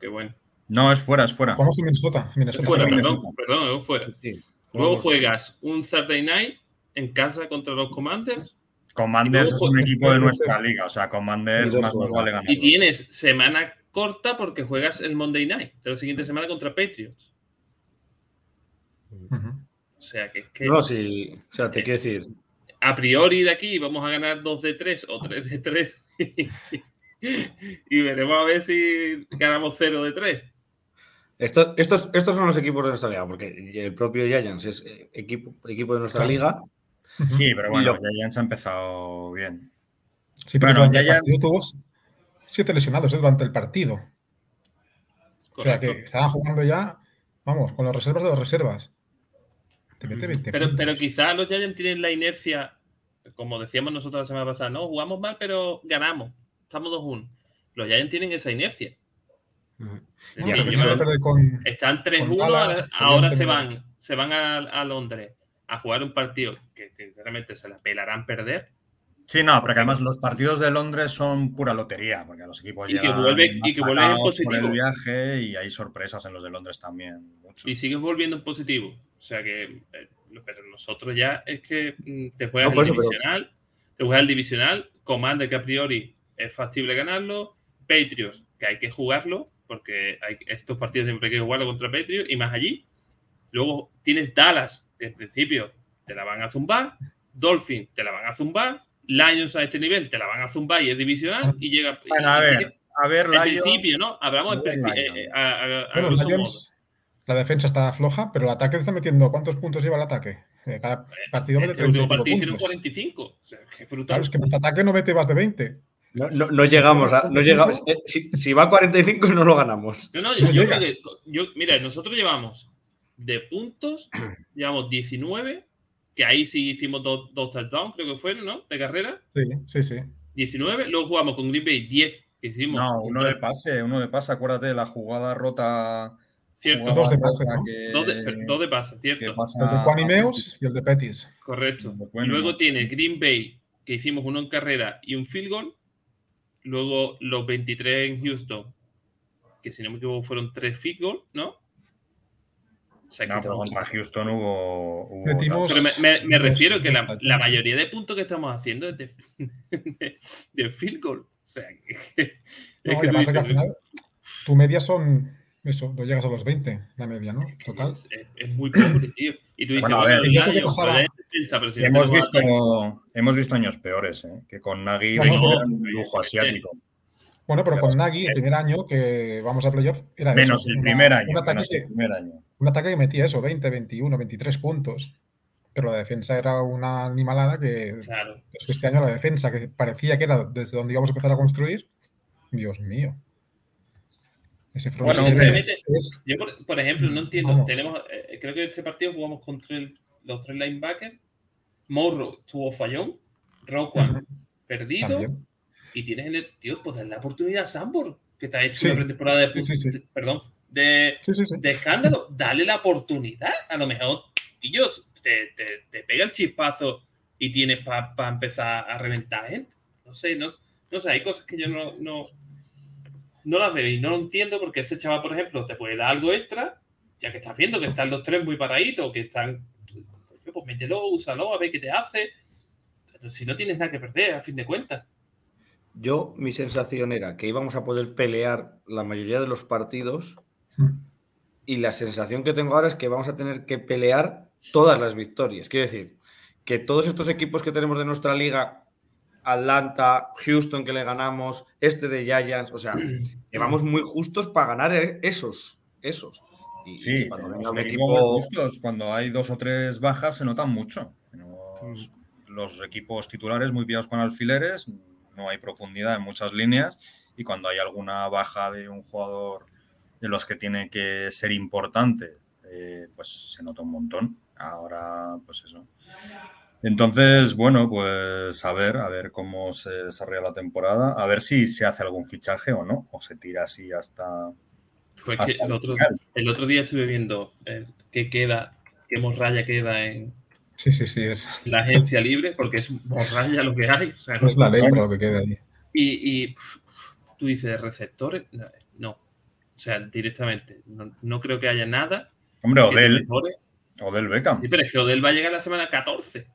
C: Qué bueno.
B: No, es fuera, es fuera.
D: Jugamos en Minnesota. Minnesota
C: Es fuera, perdón, perdón, es fuera.
A: Sí.
C: Luego juegas un Saturday night en casa contra los Commanders
B: Commanders es un equipo de nuestra liga, o sea, Commanders más nos vale ganar.
C: y tienes semana corta porque juegas el Monday night de la siguiente semana contra Patriots. O sea que es que
A: No, sí. O sea, te quiero decir.
C: a priori de aquí vamos a ganar 2 de 3 o 3 de 3 [LAUGHS] y veremos a ver si ganamos 0 de 3.
A: Estos, estos, estos son los equipos de nuestra liga, porque el propio Giants es eh, equipo, equipo de nuestra liga.
B: Sí, pero bueno,
A: Lo-
B: Giants ha empezado bien.
D: Sí, pero
B: Bueno,
D: tuvo siete lesionados ¿eh? durante el partido. O sea que estaban jugando ya, vamos, con las reservas de las reservas. Te mete 20
C: Pero,
D: puntos.
C: pero quizás los Giants tienen la inercia, como decíamos nosotros la semana pasada, no, jugamos mal, pero ganamos. Estamos 2-1. Los Giants tienen esa inercia. Llevan-
D: con-
C: están 3-1,
D: con Dallas,
C: ahora, se van, se van a, a Londres a jugar un partido que sinceramente se la pelarán perder
B: Sí, no, pero que además los partidos de Londres son pura lotería, porque los equipos
C: Y que vuelven- y que vuelven en
B: por el
C: positivo.
B: viaje y hay sorpresas en los de Londres también. mucho.
C: y sigues volviendo en positivo. O sea que, eh, pero nosotros ya es que mm, te juegas
A: No,
C: el
A: eso, pero-
C: divisional, te juegas el divisional, Commander que a priori es factible ganarlo, Patriots que hay que jugarlo, porque hay, estos partidos siempre hay que jugarlo contra Patriots y más allí. Luego tienes Dallas, que en principio te la van a zumbar, Dolphins te la van a zumbar, Lions a este nivel te la van a zumbar y es divisional y llega...
B: Bueno, a
C: y-
B: ver, a ver,
C: en
B: Lions-
C: principio, ¿no? Hablamos en
B: a ver,
C: principio,
D: la defensa está floja, pero el ataque está metiendo. ¿Cuántos puntos lleva el ataque? Eh, Cada partido mete
C: Este último
D: 30
C: partido hicieron
D: puntos.
C: 45. O sea, brutal.
D: Claro, es que nuestro ataque no mete más de 20.
A: No, no- no llegamos a. No llegamos, si, si va a 45 no lo ganamos.
C: No, no, yo, yo creo
D: llegas.
C: que- yo- mira, nosotros llevamos de puntos, [CLEARS THROAT] llevamos 19, que ahí sí hicimos dos, dos touchdowns, creo que fueron, ¿no? De carrera.
D: Sí, sí, sí.
C: 19, luego jugamos con Green Bay 10, que hicimos.
B: No, uno de pase, uno de pase, acuérdate de la jugada rota.
C: Cierto,
D: Dos de pase, ¿no?
B: que-
C: dos de, dos de pase,
B: que
C: cierto.
B: pasa
D: El de Juan y Meus y el de Petis.
C: Correcto.
B: Bueno,
C: luego
B: ¿no?
C: tiene Green Bay, que hicimos uno en carrera y un field goal. Luego los 23 en Houston, que si no me equivoco fueron tres field goal, ¿no? O sea, que
B: No, pero contra Houston hubo. hubo
D: Metimos-
C: Pero me, me- me refiero que la, mayoría de puntos que estamos haciendo es de, de, [LAUGHS] de field goal. O sea, que, es
D: No,
C: que tú
D: al final, tu media son. Eso, no llegas a los 20, la media, ¿no? Total.
C: Es, es- es muy pobre, tío. Y tú dices,
B: Bueno, a ver, Hemos visto, hemos visto años peores, ¿eh? que con Nagy
D: No,
B: 20
D: no,
B: era un lujo asiático.
D: Bueno, pero
B: Pero
D: con Nagy, el primer año que vamos a playoff, era
B: Menos
D: eso,
B: el
D: una-
B: primer año.
D: Un ataque,
B: menos el
D: que,
B: primer año.
D: un ataque que metía eso, 20, 21, 23 puntos. Pero la defensa era una animalada que
C: Claro.
D: es que este año la defensa, que parecía que era desde donde íbamos a empezar a construir, Dios mío. Ese
B: Bueno,
D: es- es-
C: Yo, por, por ejemplo, no entiendo.
D: Vamos.
C: Tenemos, eh, creo que este partido jugamos contra el- los tres linebackers. Morro tuvo fallón. Roquan
D: Ujú.
C: perdido.
D: también.
C: Y tienes en el tío, pues la oportunidad a Sambor, que te ha hecho
D: Sí.
C: una pretemporada de,
D: Sí, sí,
C: de- perdón, de, de escándalo. Dale la oportunidad. A lo mejor, ellos te, te, te pega el chispazo y tienes para empezar a reventar gente. No sé, no, no sé, hay cosas que yo no, no, no las veo y no lo entiendo porque ese chaval, por ejemplo, te puede dar algo extra, ya que estás viendo que están los tres muy paraditos, que están, pues mételo, úsalo, a ver qué te hace. Si no tienes nada que perder, a fin de cuentas.
A: Yo, mi sensación era que íbamos a poder pelear la mayoría de los partidos y la sensación que tengo ahora es que vamos a tener que pelear todas las victorias. Quiero decir, que todos estos equipos que tenemos de nuestra liga, Atlanta, Houston que le ganamos, este de Giants, o sea, [CLEARS THROAT] que vamos muy justos para ganar eh, esos, esos. Y
B: Sí,
A: cuando un
B: equipo justos. Cuando hay dos o tres bajas se notan mucho. Tenemos los equipos titulares muy pillados con alfileres, no hay profundidad en muchas líneas y cuando hay alguna baja de un jugador de los que tiene que ser importante, eh, pues se nota un montón. Ahora, pues eso. Entonces, bueno, pues a ver, a ver cómo se desarrolla la temporada, a ver si se hace algún fichaje o no, o se tira así hasta...
C: Pues
B: Hasta
C: el,
B: el
C: otro,
B: final.
C: el otro día estuve viendo eh, qué queda, qué morralla queda en
D: Sí, sí, sí, es,
C: la agencia libre, porque es morralla lo que hay. O sea, no-
D: es la ley lo que queda ahí.
C: y, tú dices, receptores, no. O sea, directamente. No, no creo que haya nada.
B: Hombre, Odell. Odell Beckham.
C: Sí, pero es que Odell va a llegar la semana 14.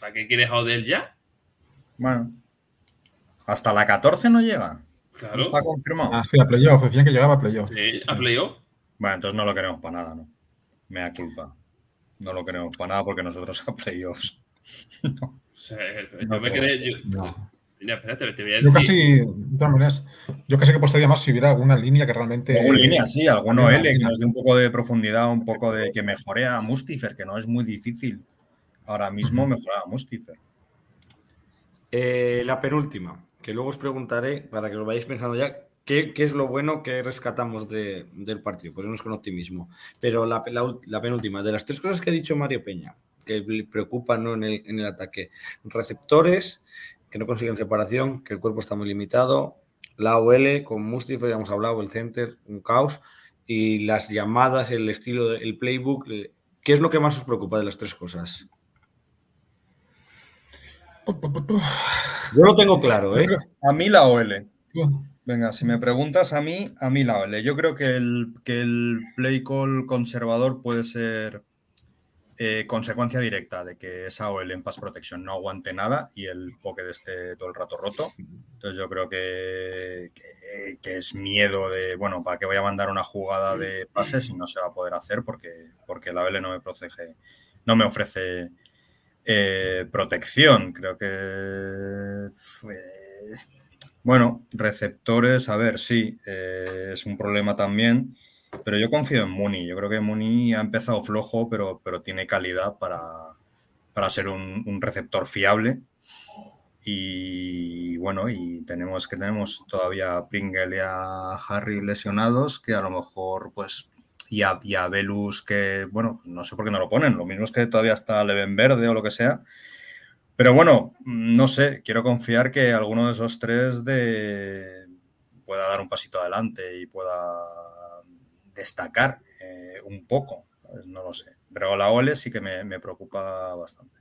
C: ¿Para qué quieres a Odell ya?
B: Bueno, hasta la 14 no llega. No
C: Claro.
B: está confirmado.
D: Ah, sí, a playoff, decían que llegaba a playoff.
C: Sí, a playoff.
B: Bueno, entonces no lo queremos para nada, ¿no? Me da culpa. No lo queremos para nada porque nosotros a playoffs. [LAUGHS]
C: O sea,
B: No
C: yo me quedé. Yo,
D: No.
C: Mira, espérate, te voy a
D: Yo
C: decir.
D: casi, de todas maneras, yo casi que apostaría más si hubiera alguna línea que realmente.
B: Algún línea, sí, alguno
D: alguna
B: L que nos dé un poco de profundidad, un poco de que mejore a Mustifer, que no es muy difícil ahora mismo mejorar a Mustifer.
A: Eh, la penúltima, que luego os preguntaré para que lo vayáis pensando ya qué, qué es lo bueno que rescatamos de- del partido, ponernos con optimismo. Pero la, la penúltima, de las tres cosas que ha dicho Mario Peña, que le preocupan ¿no? en, el, en el ataque, receptores que no consiguen separación, que el cuerpo está muy limitado, la OL con Mustifer, ya hemos hablado, el center, un caos, y las llamadas, el estilo, el playbook, eh, ¿qué es lo que más os preocupa de las tres cosas? Yo lo tengo claro, ¿eh?
B: A mí la OL. Venga, si me preguntas a mí, a mí la OL. Yo creo que el, que el play call conservador puede ser eh, consecuencia directa de que esa OL en pass protection no aguante nada y el pocket esté todo el rato roto. Entonces yo creo que, que, que es miedo de, bueno, ¿para qué voy a mandar una jugada de pases si no se va a poder hacer? Porque, porque la OL no me protege, no me ofrece eh, protección. Creo que... bueno, receptores, a ver, sí, eh, es un problema también, pero yo confío en Muni. Yo creo que Muni ha empezado flojo, pero, pero tiene calidad para, para ser un, un receptor fiable. Y bueno, y tenemos que tenemos todavía a Pringle y a Harry lesionados, que a lo mejor, pues, y a, Velus, que, bueno, no sé por qué no lo ponen. Lo mismo es que todavía está Leven Verde o lo que sea. Pero bueno, no sé, quiero confiar que alguno de esos tres de... pueda dar un pasito adelante y pueda destacar eh, un poco. No lo sé. Pero la OLE sí que me, me preocupa bastante.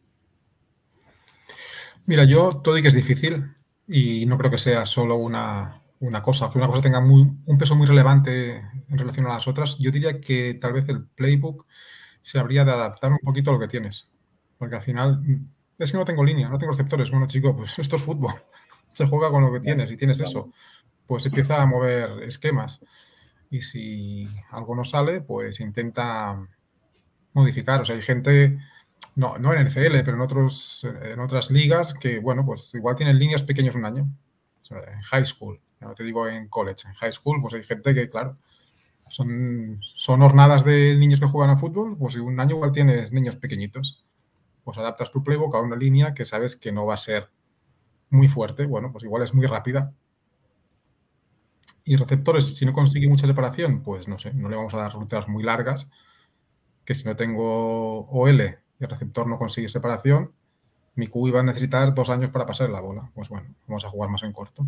D: Mira, yo todo y que es difícil y no creo que sea solo una, una cosa, que una cosa tenga muy, un peso muy relevante en relación a las otras. Yo diría que tal vez el playbook se habría de adaptar un poquito a lo que tienes. Porque al final mm, es que no tengo línea, no tengo receptores. Bueno, chico, pues [LAUGHS] esto es fútbol. Se juega con lo que tienes y tienes eso. Pues empieza a mover esquemas. Y si algo no sale, pues intenta modificar. O sea, hay gente, no, no en NFL, pero en, otros, en otras ligas que, bueno, pues igual tienen líneas pequeñas un año. O sea, en high school, ya no te digo en college, en high school, pues hay gente que, claro, son, son hornadas de niños que juegan a fútbol, pues un año igual tienes niños pequeñitos. Pues adaptas tu playbook a una línea que sabes que no va a ser muy fuerte, bueno, pues igual es muy rápida. Y receptores, si no consigue mucha separación, pues no sé, no le vamos a dar rutas muy largas, que si no tengo OL y el receptor no consigue separación, mi QI va a necesitar dos años para pasar la bola. Pues bueno, vamos a jugar más en corto.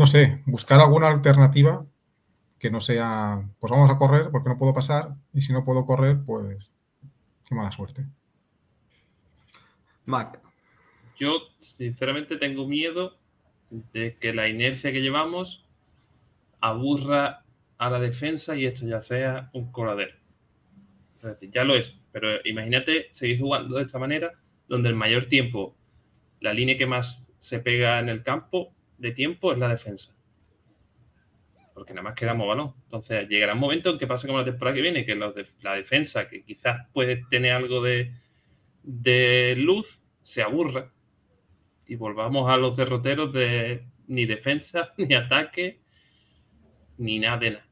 D: No sé, buscar alguna alternativa que no sea, pues vamos a correr porque no puedo pasar y si no puedo correr, pues qué mala suerte.
A: Mac.
C: Yo, sinceramente, tengo miedo de que la inercia que llevamos aburra a la defensa y esto ya sea un coladero. Es decir, ya lo es, pero imagínate seguir jugando de esta manera, donde el mayor tiempo, la línea que más se pega en el campo de tiempo es la defensa. Porque nada más quedamos balón. Entonces llegará un momento en que pase como la temporada que viene, que la defensa, que quizás puede tener algo de, de luz, se aburra. Y volvamos a los derroteros de ni defensa, [LAUGHS] ni ataque, ni nada de nada.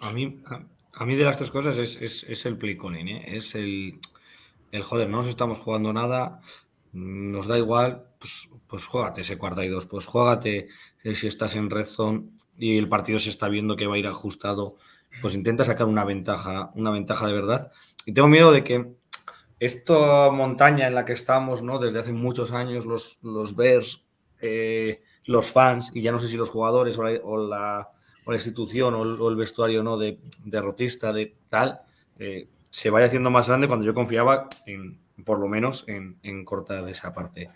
A: A mí, a, mí de las tres cosas es, es- es el play ¿eh? Es el, el joder, no nos estamos jugando nada, nos da igual, pues, pues juégate ese cuarta y dos, pues juégate eh, si estás en red zone y el partido se está viendo que va a ir ajustado, pues intenta sacar una ventaja, una ventaja de verdad. Y tengo miedo de que esta montaña en la que estamos, ¿no? Desde hace muchos años, los, los Bears, eh, los fans, y ya no sé si los jugadores o la, o la- institución o el, o el vestuario no de derrotista, de tal, eh, se vaya haciendo más grande cuando yo confiaba en, por lo menos, en, en cortar esa parte.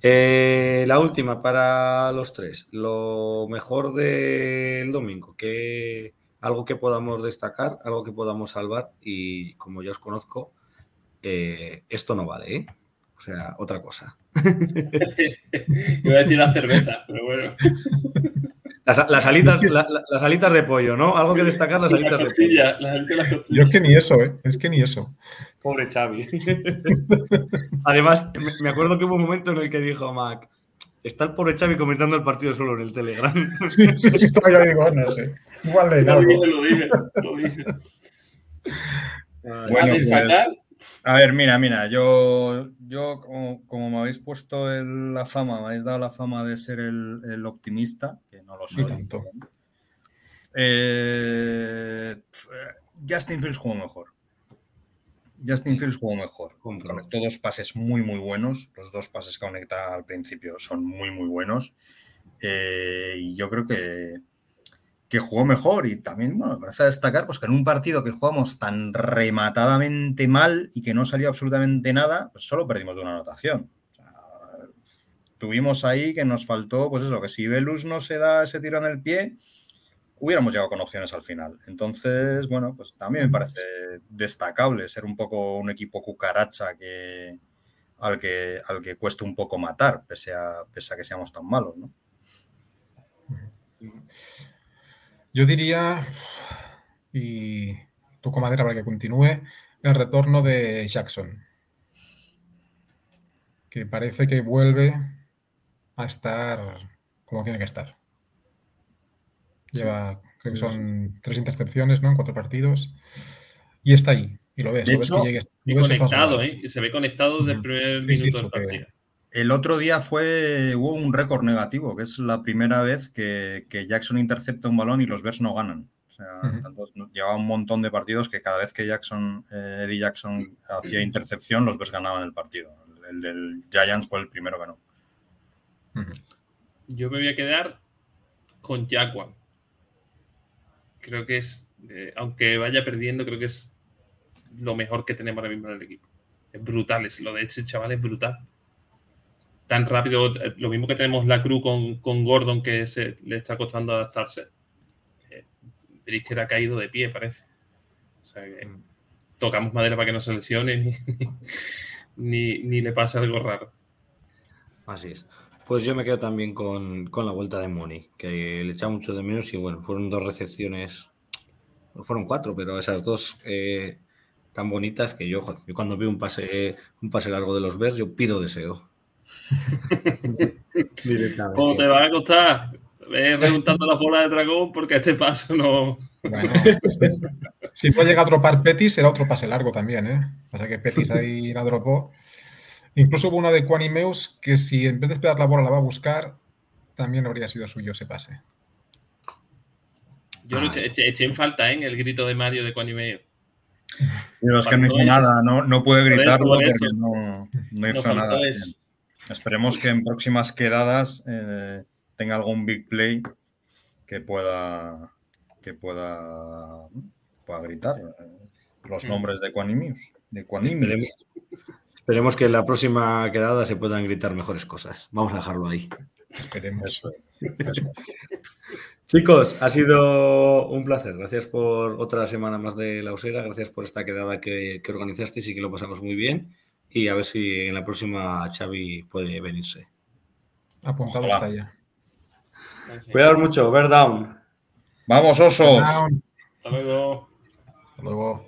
A: Eh, la última para los tres, lo mejor del domingo, que algo que podamos destacar, algo que podamos salvar y como ya os conozco, eh, esto no vale, ¿eh? O sea, otra cosa. [LAUGHS]
C: Iba a decir la cerveza, pero bueno. [LAUGHS]
A: Las, las alitas, la- la- las alitas de pollo, ¿no? Algo que destacar, las
C: La
A: alitas de pollo.
C: costilla, la gente de las
D: Yo
C: costillas.
D: es que ni eso, ¿eh? Es que ni eso.
A: Pobre Xavi. [LAUGHS] Además, me- acuerdo que hubo un momento en el que dijo Mac, está el pobre Xavi comentando el partido solo en el Telegram. [LAUGHS]
D: Sí, sí, sí, todavía digo, no sé. Igual de
C: Lo dije, lo dije, lo dije.
B: Bueno,
C: A destacar,
B: pues, a ver, mira, mira, yo, yo como, como me habéis puesto el- la fama, me habéis dado la fama de ser el, el optimista, que no lo soy.
D: tanto.
B: Eh, pf, Justin Fields jugó mejor. Justin Fields jugó mejor. Conectó dos pases muy, muy buenos. Los dos pases que conecta al principio son muy, muy buenos. Eh, y yo creo que, que jugó mejor. Y también, bueno, me parece destacar pues, que en un partido que jugamos tan rematadamente mal y que no salió absolutamente nada, pues solo perdimos de una anotación. O sea, tuvimos ahí que nos faltó, pues eso, que si Velus no se da ese tiro en el pie, hubiéramos llegado con opciones al final. Entonces, bueno, pues también me parece destacable ser un poco un equipo cucaracha que al que, al que cuesta un poco matar, pese a, pese a que seamos tan malos, ¿no?
D: Yo diría, y toco madera para que continúe, el retorno de Jackson. Que parece que vuelve a estar como tiene que estar. Lleva, creo que son tres intercepciones, ¿no? En cuatro partidos. Y está ahí. Y lo ves. Lo
B: hecho,
D: que que está
C: conectado. ¿eh? Se ve conectado desde el primer
D: Sí, sí,
C: minuto
D: eso
C: del
D: que-
C: partido.
B: El otro día fue, hubo un récord negativo, que es la primera vez que, que Jackson intercepta un balón y los Bears no ganan. O sea, llevaba un montón de partidos que cada vez que Jackson, eh, Eddie Jackson hacía intercepción, los Bears ganaban el partido. El del Giants fue el primero que no.
C: Yo me voy a quedar con Jaguar. Creo que es, eh, aunque vaya perdiendo, creo que es lo mejor que tenemos ahora mismo en el equipo. Es brutal, es, lo de ese chaval es brutal. Tan rápido, lo mismo que tenemos la cruz con, con Gordon, que se, le está costando adaptarse. Eh, Brisker ha caído de pie, parece. O sea que tocamos madera para que no se lesione ni, [LAUGHS] ni, ni le pase algo raro.
A: Así es. Pues yo me quedo también con, con la vuelta de Moni, que le echa mucho de menos y bueno, fueron dos recepciones, fueron cuatro, pero esas dos eh, tan bonitas que yo, joder, yo cuando veo un pase, un pase largo de los Bears, yo pido deseo.
C: ¿Cómo te va a costar? Ve rejuntando las bolas de dragón porque a este paso no.
D: Bueno, pues es- si no llega a dropar Petis, será otro pase largo también, ¿eh? O sea que Petis ahí la dropó. Incluso hubo una de Quanimeus que si en vez de esperar la bola la va a buscar, también habría sido suyo ese pase.
C: Yo lo eché, eché- en falta ¿eh? el grito de Mario de Quanimeo.
B: Pero es que no hizo nada, no, no puede
C: Por eso,
B: gritarlo
C: por
B: porque
C: eso.
B: no, no
C: No
B: hizo nada.
C: eso.
B: Esperemos que en próximas quedadas eh, tenga algún big play que pueda que pueda, pueda gritar eh, los
C: Mm.
B: nombres de Quanimius. De Quanimius.
A: Esperemos, esperemos que en la próxima quedada se puedan gritar mejores cosas. Vamos a dejarlo ahí.
D: Esperemos.
B: Eso es, eso es. [LAUGHS]
A: Chicos, ha sido un placer. Gracias por otra semana más de la Usera. Gracias por esta quedada que, que organizasteis y que lo pasamos muy bien. Y a ver si en la próxima Xavi puede venirse.
D: Apuntado
B: Ojalá.
D: está ya.
A: Cuidado mucho, ver down.
B: ¡Vamos, osos!
D: Down.
C: Hasta luego.
D: Hasta luego.